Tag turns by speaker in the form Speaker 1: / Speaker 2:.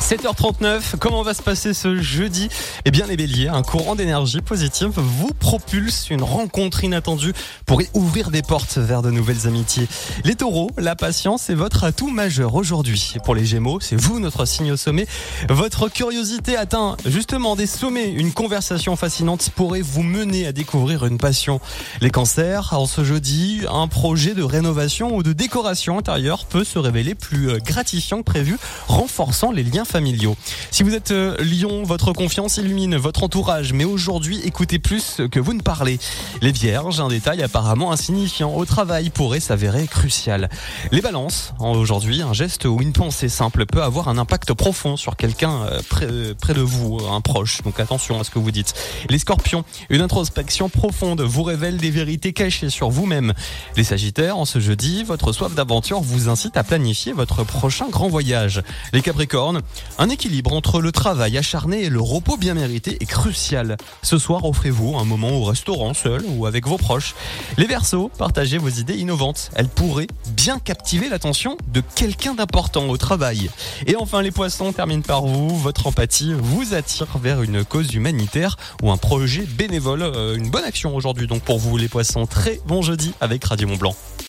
Speaker 1: 7h39, comment va se passer ce jeudi? Eh bien les béliers, un courant d'énergie positive vous propulse une rencontre inattendue pour ouvrir des portes vers de nouvelles amitiés. Les taureaux, la patience est votre atout majeur aujourd'hui. Pour les gémeaux, c'est vous notre signe au sommet. Votre curiosité atteint justement des sommets. Une conversation fascinante pourrait vous mener à découvrir une passion. Les cancers, en ce jeudi, un projet de rénovation ou de décoration intérieure peut se révéler plus gratifiant que prévu, renforçant les liens familiaux. Si vous êtes euh, lion, votre confiance illumine votre entourage, mais aujourd'hui, écoutez plus que vous ne parlez. Les vierges, un détail apparemment insignifiant au travail pourrait s'avérer crucial. Les balances, aujourd'hui, un geste ou une pensée simple peut avoir un impact profond sur quelqu'un euh, près, euh, près de vous, un proche, donc attention à ce que vous dites. Les scorpions, une introspection profonde vous révèle des vérités cachées sur vous-même. Les sagittaires, en ce jeudi, votre soif d'aventure vous incite à planifier votre prochain grand voyage. Les capricornes, un équilibre entre le travail acharné et le repos bien mérité est crucial. Ce soir, offrez-vous un moment au restaurant seul ou avec vos proches. Les Verseaux, partagez vos idées innovantes. Elles pourraient bien captiver l'attention de quelqu'un d'important au travail. Et enfin, les Poissons terminent par vous. Votre empathie vous attire vers une cause humanitaire ou un projet bénévole. Euh, une bonne action aujourd'hui donc pour vous les Poissons. Très bon jeudi avec Radio Mont Blanc.